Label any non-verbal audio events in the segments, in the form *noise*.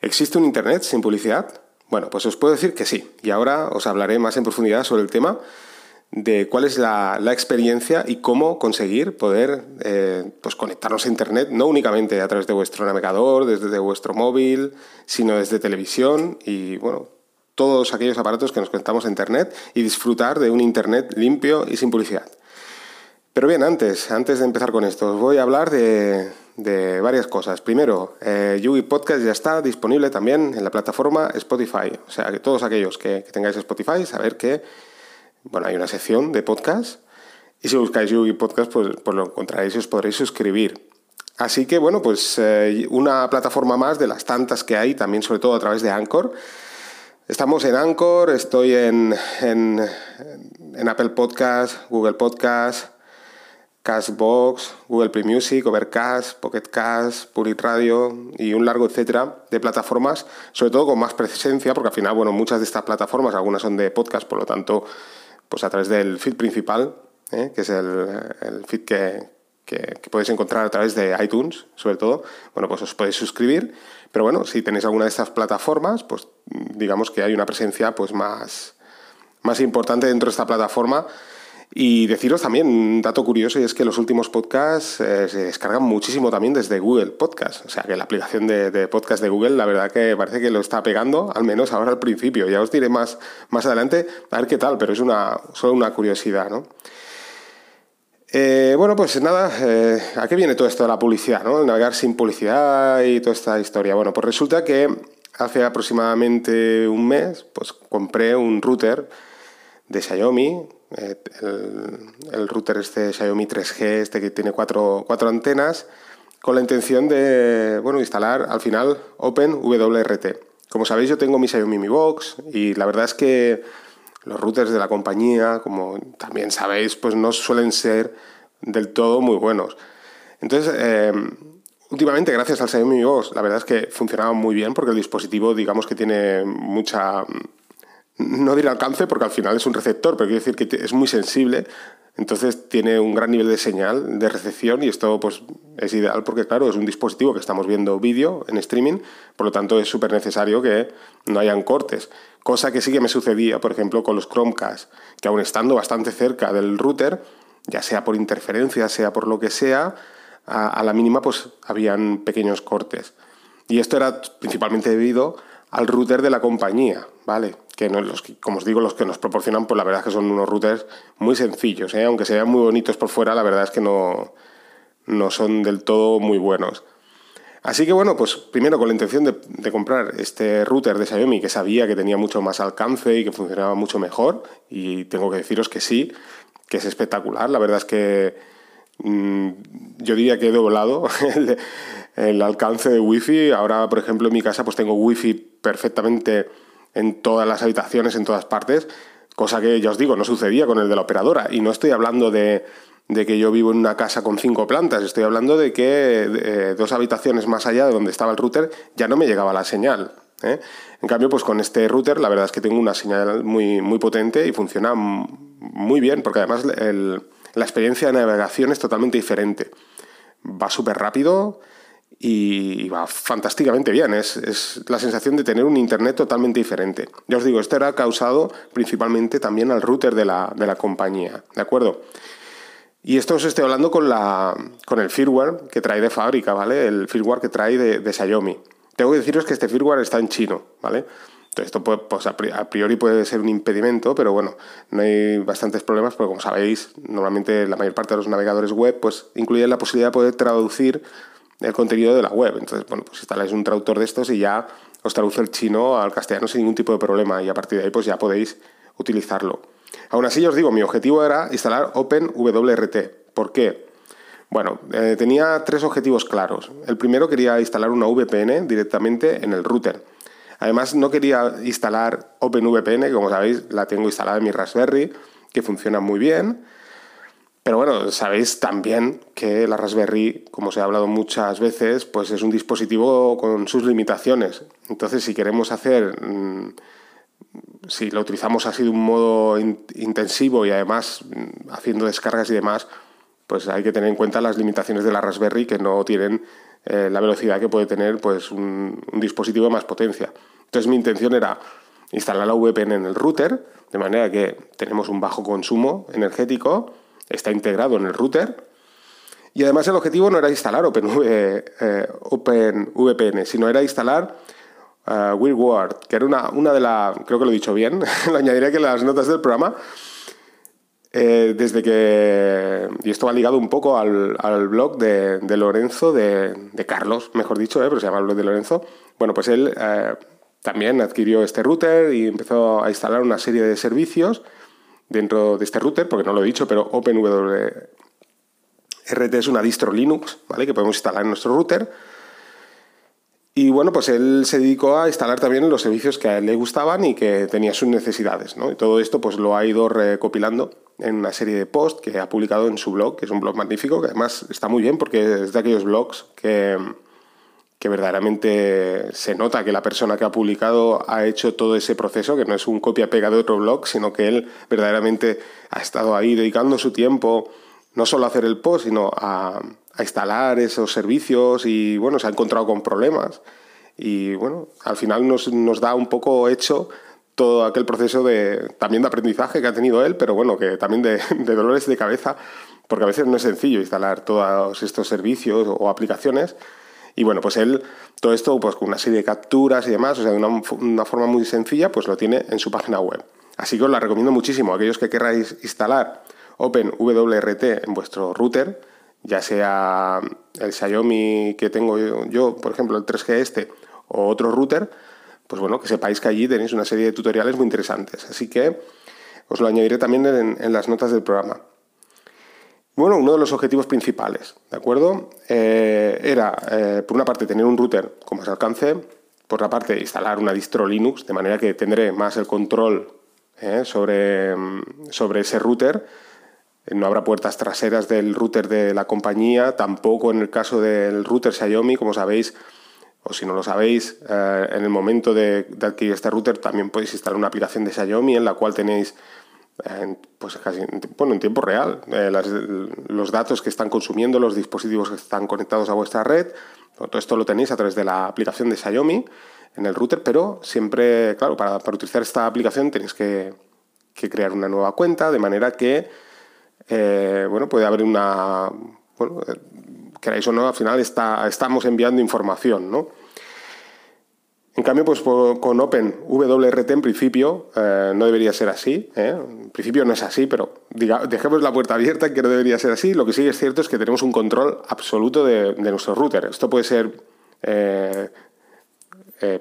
¿Existe un Internet sin publicidad? Bueno, pues os puedo decir que sí, y ahora os hablaré más en profundidad sobre el tema de cuál es la, experiencia y cómo conseguir poder eh, pues conectarnos a Internet, no únicamente a través de vuestro navegador, desde vuestro móvil, sino desde televisión y bueno, todos aquellos aparatos que nos conectamos a Internet y disfrutar de un Internet limpio y sin publicidad. Pero bien, antes, antes de empezar con esto, os voy a hablar de, varias cosas. Primero, eh, Yugi Podcast ya está disponible también en la plataforma Spotify. O sea, que todos aquellos que, tengáis Spotify, saber que bueno, hay una sección de podcast y si buscáis Yugi Podcast, pues, pues, lo encontraréis y os podréis suscribir. Así que, bueno, pues eh, una plataforma más de las tantas que hay, también sobre todo a través de Anchor. Estamos en Anchor, estoy en, en, en Apple Podcast, Google Podcast, Castbox, Google Play Music, Overcast, Pocket Cast, Public Radio y un largo etcétera de plataformas, sobre todo con más presencia, porque al final, bueno, muchas de estas plataformas, algunas son de podcast, por lo tanto, pues a través del feed principal, ¿eh? que es el, feed que, que, podéis encontrar a través de iTunes, sobre todo, bueno, pues os podéis suscribir, pero bueno, si tenéis alguna de estas plataformas, pues digamos que hay una presencia pues más, más importante dentro de esta plataforma y deciros también un dato curioso y es que los últimos podcasts eh, se descargan muchísimo también desde Google Podcast. O sea que la aplicación de, podcast de Google, la verdad que parece que lo está pegando, al menos ahora al principio. Ya os diré más, más adelante a ver qué tal, pero es una, solo una curiosidad, ¿no? Eh, bueno, pues nada, eh, ¿a qué viene todo esto de la publicidad? ¿no? El navegar sin publicidad y toda esta historia. Bueno, pues resulta que hace aproximadamente un mes, pues compré un router de Xiaomi, eh, el, router este Xiaomi 3G, este que tiene cuatro, antenas, con la intención de bueno, instalar al final OpenWRT. Como sabéis, yo tengo mi Xiaomi Mi Box y la verdad es que los routers de la compañía, como también sabéis, pues no suelen ser del todo muy buenos. Entonces, eh, últimamente, gracias al Xiaomi Mi Box, la verdad es que funcionaba muy bien porque el dispositivo, digamos que tiene mucha no diré alcance porque al final es un receptor, pero quiero decir que es muy sensible, entonces tiene un gran nivel de señal, de recepción y esto pues es ideal porque claro, es un dispositivo que estamos viendo vídeo en streaming, por lo tanto es súper necesario que no hayan cortes, cosa que sí que me sucedía, por ejemplo, con los Chromecast, que aún estando bastante cerca del router, ya sea por interferencia, sea por lo que sea, a, a la mínima pues habían pequeños cortes. Y esto era principalmente debido al router de la compañía, ¿vale? Que, no, los, como os digo, los que nos proporcionan, pues la verdad es que son unos routers muy sencillos, ¿eh? aunque se vean muy bonitos por fuera, la verdad es que no, no son del todo muy buenos. Así que bueno, pues primero con la intención de, comprar este router de Xiaomi que sabía que tenía mucho más alcance y que funcionaba mucho mejor, y tengo que deciros que sí, que es espectacular, la verdad es que mm, yo diría que he doblado el, el alcance de Wi-Fi, ahora por ejemplo en mi casa pues tengo Wi-Fi perfectamente en todas las habitaciones, en todas partes, cosa que ya os digo, no sucedía con el de la operadora. Y no estoy hablando de, que yo vivo en una casa con cinco plantas, estoy hablando de que eh, dos habitaciones más allá de donde estaba el router ya no me llegaba la señal. ¿eh? En cambio, pues con este router la verdad es que tengo una señal muy, muy potente y funciona muy bien, porque además la experiencia de navegación es totalmente diferente. Va súper rápido, y va fantásticamente bien. Es, la sensación de tener un Internet totalmente diferente. Ya os digo, esto era causado principalmente también al router de la, de la compañía, ¿de acuerdo? Y esto os estoy hablando con, la, con el firmware que trae de fábrica, ¿vale? El firmware que trae de, de Xiaomi. Tengo que deciros que este firmware está en chino, ¿vale? Entonces, esto pues, a priori puede ser un impedimento, pero bueno, no hay bastantes problemas porque, como sabéis, normalmente la mayor parte de los navegadores web pues, incluyen la posibilidad de poder traducir el contenido de la web. Entonces, bueno, pues instaláis un traductor de estos y ya os traduce el chino al castellano sin ningún tipo de problema y a partir de ahí pues ya podéis utilizarlo. Aún así, os digo, mi objetivo era instalar OpenWRT. ¿Por qué? Bueno, eh, tenía tres objetivos claros. El primero quería instalar una VPN directamente en el router. Además, no quería instalar OpenVPN, que como sabéis, la tengo instalada en mi Raspberry, que funciona muy bien. Pero bueno, sabéis también que la Raspberry, como se ha hablado muchas veces, pues es un dispositivo con sus limitaciones. Entonces, si queremos hacer, mm, si lo utilizamos así de un modo intensivo y además mm, haciendo descargas y demás, pues hay que tener en cuenta las limitaciones de la Raspberry que no tienen eh, la velocidad que puede tener pues, un, dispositivo de más potencia. Entonces mi intención era instalar la VPN en el router, de manera que tenemos un bajo consumo energético, está integrado en el router, y además el objetivo no era instalar OpenVPN, eh, sino era instalar uh, que era una, una de las, creo que lo he dicho bien, *laughs* lo añadiré que en las notas del programa, eh, desde que, y esto va ligado un poco al, blog de, Lorenzo, de, Carlos, mejor dicho, eh, pero se llama el blog de Lorenzo. Bueno, pues él eh, también adquirió este router y empezó a instalar una serie de servicios dentro de este router, porque no lo he dicho, pero OpenWRT es una distro Linux, ¿vale? Que podemos instalar en nuestro router. Y bueno, pues él se dedicó a instalar también los servicios que a él le gustaban y que tenía sus necesidades, ¿no? Y todo esto pues lo ha ido recopilando en una serie de posts que ha publicado en su blog, que es un blog magnífico, que además está muy bien porque es de aquellos blogs que, que verdaderamente se nota que la persona que ha publicado ha hecho todo ese proceso, que no es un copia-pega de otro blog, sino que él verdaderamente ha estado ahí dedicando su tiempo no solo a hacer el post, sino a, a instalar esos servicios y bueno, se ha encontrado con problemas y bueno, al final nos, nos da un poco hecho todo aquel proceso de, también de aprendizaje que ha tenido él, pero bueno, que también de, dolores de cabeza, porque a veces no es sencillo instalar todos estos servicios o aplicaciones. Y bueno, pues él, todo esto, pues con una serie de capturas y demás, o sea, de una, forma muy sencilla, pues lo tiene en su página web. Así que os la recomiendo muchísimo. Aquellos que queráis instalar OpenWRT en vuestro router, ya sea el Xiaomi que tengo yo, por ejemplo, el 3G este, o otro router, pues bueno, que sepáis que allí tenéis una serie de tutoriales muy interesantes. Así que os lo añadiré también en, las notas del programa. Bueno, uno de los objetivos principales, ¿de acuerdo? Eh, era, eh, por una parte, tener un router con más alcance, por otra parte, instalar una distro Linux, de manera que tendré más el control eh, sobre, sobre ese router. No habrá puertas traseras del router de la compañía, tampoco en el caso del router Xiaomi, como sabéis, o si no lo sabéis, eh, en el momento de, adquirir este router también podéis instalar una aplicación de Xiaomi en la cual tenéis eh, pues casi, bueno, en tiempo real eh, los datos que están consumiendo los dispositivos que están conectados a vuestra red. Todo esto lo tenéis a través de la aplicación de Xiaomi en el router, pero siempre, claro, para, utilizar esta aplicación tenéis que, crear una nueva cuenta, de manera que, bueno, puede haber una, bueno, queráis o no, al final está, estamos enviando información, ¿no? En cambio, pues con OpenWRT en principio eh, no debería ser así. ¿eh? En principio no es así, pero dejemos la puerta abierta que no debería ser así. Lo que sí es cierto es que tenemos un control absoluto de, nuestro router. Esto puede ser eh,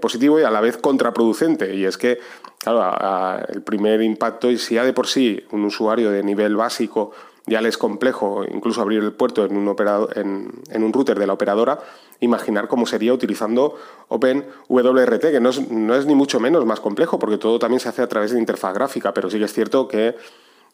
positivo y a la vez contraproducente. Y es que, claro, el primer impacto, y si ya de por sí un usuario de nivel básico ya le es complejo incluso abrir el puerto en un, operador, en, un router de la operadora, imaginar cómo sería utilizando OpenWRT, que no es, no es ni mucho menos más complejo, porque todo también se hace a través de interfaz gráfica, pero sí que es cierto que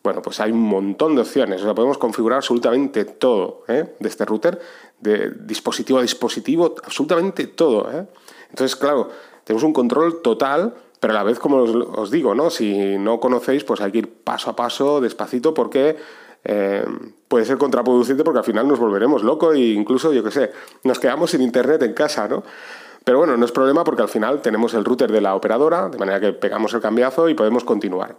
bueno, pues hay un montón de opciones. O sea, podemos configurar absolutamente todo ¿eh? de este router, de dispositivo a dispositivo, absolutamente todo. ¿eh? Entonces, claro, tenemos un control total, pero a la vez, como os, os, digo, ¿no? si no conocéis, pues hay que ir paso a paso, despacito, porque eh, puede ser contraproducente porque al final nos volveremos locos e incluso, yo qué sé, nos quedamos sin internet en casa, ¿no? Pero bueno, no es problema porque al final tenemos el router de la operadora, de manera que pegamos el cambiazo y podemos continuar.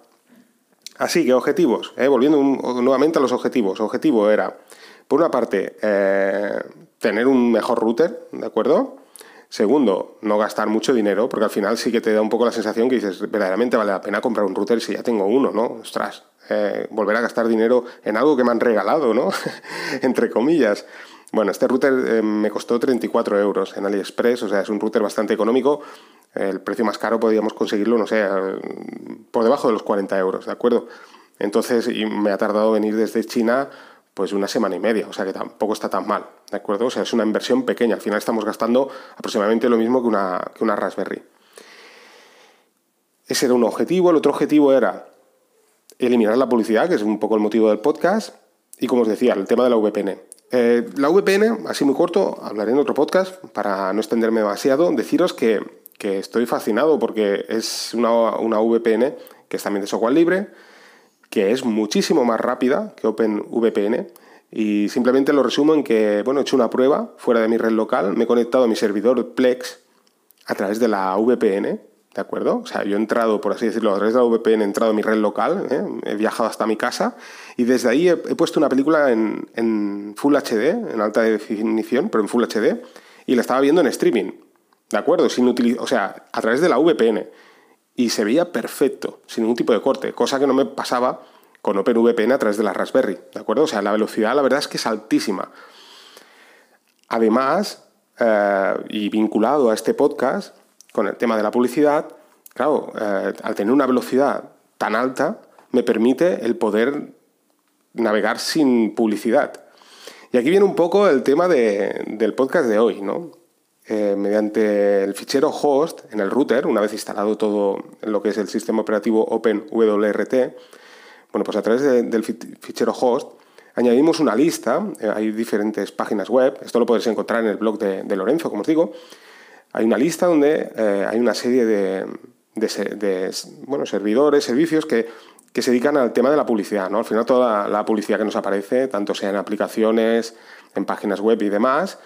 Así que objetivos, eh, volviendo nuevamente a los objetivos. Objetivo era, por una parte, eh, tener un mejor router, ¿de acuerdo? Segundo, no gastar mucho dinero, porque al final sí que te da un poco la sensación que dices, verdaderamente vale la pena comprar un router si ya tengo uno, ¿no? Ostras, eh, volver a gastar dinero en algo que me han regalado, ¿no? *laughs* Entre comillas. Bueno, este router eh, me costó 34 euros en AliExpress, o sea, es un router bastante económico. El precio más caro podríamos conseguirlo, no sé, por debajo de los 40 euros, ¿de acuerdo? Entonces, y me ha tardado venir desde China pues una semana y media, o sea que tampoco está tan mal, ¿de acuerdo? O sea, es una inversión pequeña, al final estamos gastando aproximadamente lo mismo que una, que una Raspberry. Ese era un objetivo, el otro objetivo era eliminar la publicidad, que es un poco el motivo del podcast, y como os decía, el tema de la VPN. Eh, la VPN, así muy corto, hablaré en otro podcast para no extenderme demasiado, deciros que, estoy fascinado porque es una, una, VPN que es también de software libre, que es muchísimo más rápida que OpenVPN Y simplemente lo resumo en que, bueno, he hecho una prueba fuera de mi red local, me he conectado a mi servidor Plex a través de la VPN, ¿de acuerdo? O sea, yo he entrado, por así decirlo, a través de la VPN, he entrado a mi red local, ¿eh? he viajado hasta mi casa y desde ahí he, puesto una película en, Full HD, en alta definición, pero en Full HD, y la estaba viendo en streaming, ¿de acuerdo? Sin o sea, a través de la VPN. Y se veía perfecto, sin ningún tipo de corte, cosa que no me pasaba con OpenVPN a través de la Raspberry, ¿de acuerdo? O sea, la velocidad la verdad es que es altísima. Además, eh, y vinculado a este podcast, con el tema de la publicidad, claro, eh, al tener una velocidad tan alta, me permite el poder navegar sin publicidad. Y aquí viene un poco el tema del podcast de hoy, ¿no? Eh, mediante el fichero host en el router, una vez instalado todo lo que es el sistema operativo OpenWRT, bueno, pues a través del fichero host añadimos una lista, eh, hay diferentes páginas web, esto lo podéis encontrar en el blog de, Lorenzo, como os digo, hay una lista donde eh, hay una serie de, bueno, servidores, servicios que, se dedican al tema de la publicidad. ¿no? Al final toda la publicidad que nos aparece, tanto sea en aplicaciones, en páginas web y demás,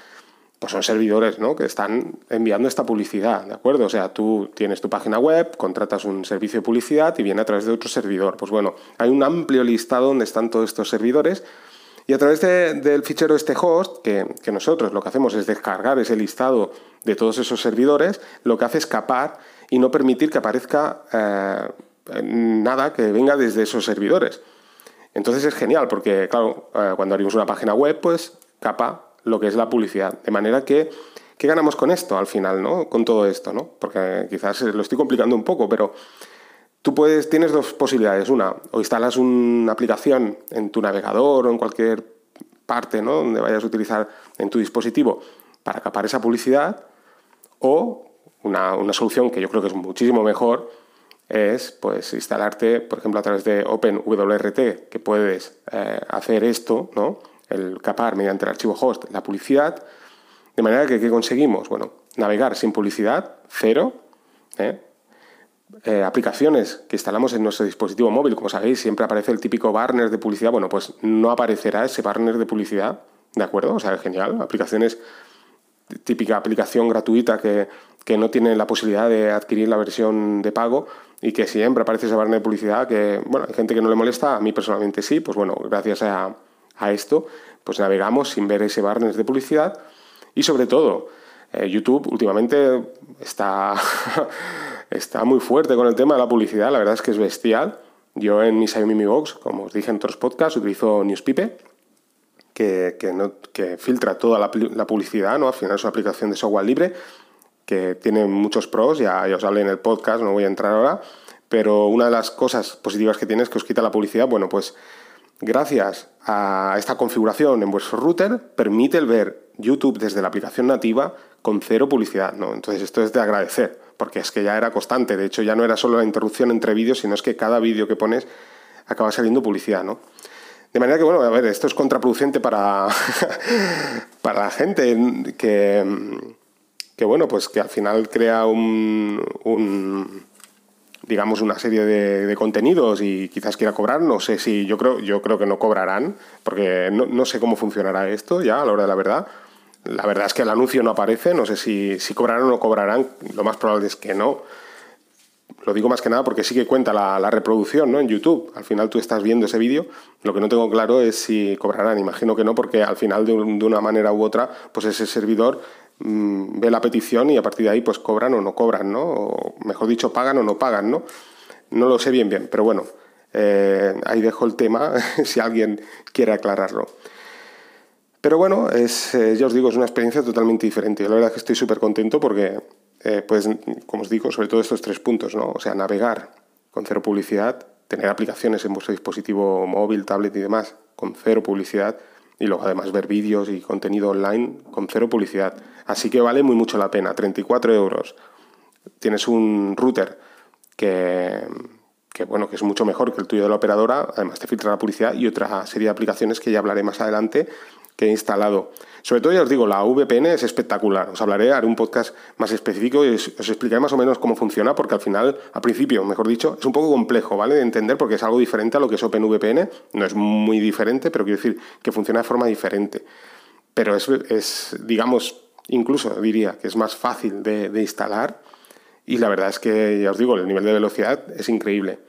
pues son servidores ¿no? que están enviando esta publicidad, ¿de acuerdo? O sea, tú tienes tu página web, contratas un servicio de publicidad y viene a través de otro servidor. Pues bueno, hay un amplio listado donde están todos estos servidores y a través del fichero este host, que, nosotros lo que hacemos es descargar ese listado de todos esos servidores, lo que hace es capar y no permitir que aparezca eh, nada que venga desde esos servidores. Entonces es genial porque, claro, eh, cuando abrimos una página web, pues capa lo que es la publicidad. De manera que, ¿qué ganamos con esto al final, ¿no? Con todo esto, ¿no? Porque quizás lo estoy complicando un poco, pero tú puedes, tienes dos posibilidades. Una, o instalas una aplicación en tu navegador o en cualquier parte, ¿no? Donde vayas a utilizar en tu dispositivo para capar esa publicidad, o una, solución que yo creo que es muchísimo mejor es pues instalarte, por ejemplo, a través de OpenWRT, que puedes eh, hacer esto, ¿no? el capar mediante el archivo host la publicidad, de manera que ¿qué conseguimos? Bueno, navegar sin publicidad, cero, ¿eh? Eh, aplicaciones que instalamos en nuestro dispositivo móvil, como sabéis, siempre aparece el típico banner de publicidad, bueno, pues no aparecerá ese banner de publicidad, ¿de acuerdo? O sea, genial, aplicaciones, típica aplicación gratuita que, que no tiene la posibilidad de adquirir la versión de pago y que siempre aparece ese banner de publicidad que, bueno, hay gente que no le molesta, a mí personalmente sí, pues bueno, gracias a, a esto, pues navegamos sin ver ese barnes de publicidad. Y sobre todo, eh, YouTube últimamente está, *laughs* está muy fuerte con el tema de la publicidad, la verdad es que es bestial. Yo en mi Xiaomi Mi Box, como os dije en otros podcasts, utilizo Newspipe, que, que, filtra toda la, publicidad, ¿no? Al final es una aplicación de software libre que tiene muchos pros, ya, ya os hablé en el podcast, no voy a entrar ahora, pero una de las cosas positivas que tiene es que os quita la publicidad, bueno, pues Gracias a esta configuración en vuestro router, permite el ver YouTube desde la aplicación nativa con cero publicidad. ¿no? Entonces esto es de agradecer, porque es que ya era constante. De hecho, ya no era solo la interrupción entre vídeos, sino es que cada vídeo que pones acaba saliendo publicidad. ¿no? De manera que, bueno, a ver, esto es contraproducente para, *laughs* para la gente que, que, bueno, pues que al final crea un digamos, una serie de, contenidos y quizás quiera cobrar. No sé si, yo creo, yo creo que no cobrarán, porque no, sé cómo funcionará esto ya a la hora de la verdad. La verdad es que el anuncio no aparece, no sé si, si cobrarán o no cobrarán, lo más probable es que no. Lo digo más que nada porque sí que cuenta la, reproducción ¿no? en YouTube. Al final tú estás viendo ese vídeo. Lo que no tengo claro es si cobrarán. Imagino que no, porque al final de, de una manera u otra, pues ese servidor Mm, ve la petición y a partir de ahí pues cobran o no cobran, ¿no? O mejor dicho, pagan o no pagan, ¿no? No lo sé bien bien, pero bueno, eh, ahí dejo el tema *laughs* si alguien quiere aclararlo. Pero bueno, es, eh, ya os digo, es una experiencia totalmente diferente. La verdad es que estoy súper contento porque, eh, pues, como os digo, sobre todo estos tres puntos, ¿no? O sea, navegar con cero publicidad, tener aplicaciones en vuestro dispositivo móvil, tablet y demás con cero publicidad, y luego además ver vídeos y contenido online con cero publicidad. Así que vale muy mucho la pena, 34 euros. Tienes un router que, bueno, que es mucho mejor que el tuyo de la operadora, además te filtra la publicidad y otra serie de aplicaciones que ya hablaré más adelante, que he instalado. Sobre todo, ya os digo, la VPN es espectacular. Os hablaré, haré un podcast más específico y os, explicaré más o menos cómo funciona, porque al final, al principio, mejor dicho, es un poco complejo, ¿vale? De entender, porque es algo diferente a lo que es OpenVPN. No es muy diferente, pero quiero decir que funciona de forma diferente. Pero es, digamos, incluso diría que es más fácil de, instalar. Y la verdad es que, ya os digo, el nivel de velocidad es increíble.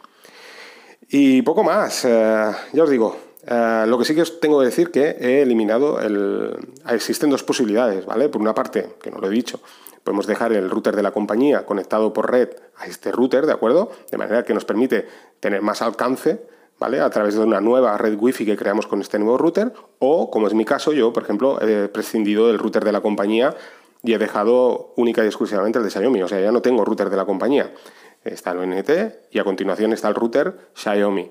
Y poco más, eh, ya os digo, eh, lo que sí que os tengo que decir que he eliminado el... Existen dos posibilidades, ¿vale? Por una parte, que no lo he dicho, podemos dejar el router de la compañía conectado por red a este router, ¿de acuerdo? De manera que nos permite tener más alcance, ¿vale? A través de una nueva red wifi que creamos con este nuevo router, o, como es mi caso, yo, por ejemplo, he prescindido del router de la compañía y he dejado única y exclusivamente el de Xiaomi, o sea, ya no tengo router de la compañía. Está el ONT y a continuación está el router Xiaomi.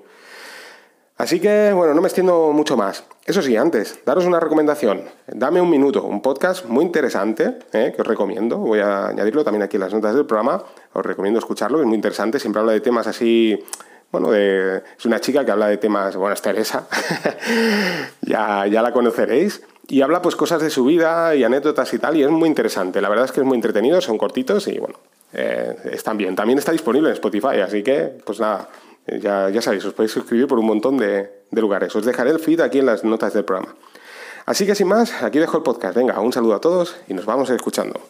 Así que, bueno, no me extiendo mucho más. Eso sí, antes, daros una recomendación. Dame un minuto, un podcast muy interesante eh, que os recomiendo. Voy a añadirlo también aquí en las notas del programa. Os recomiendo escucharlo, es muy interesante. Siempre habla de temas así bueno, de, es una chica que habla de temas, bueno, es Teresa, *laughs* ya, ya la conoceréis, y habla pues cosas de su vida y anécdotas y tal, y es muy interesante, la verdad es que es muy entretenido, son cortitos y bueno, eh, están bien. También está disponible en Spotify, así que pues nada, ya, ya sabéis, os podéis suscribir por un montón de, de lugares. Os dejaré el feed aquí en las notas del programa. Así que sin más, aquí dejo el podcast. Venga, un saludo a todos y nos vamos escuchando.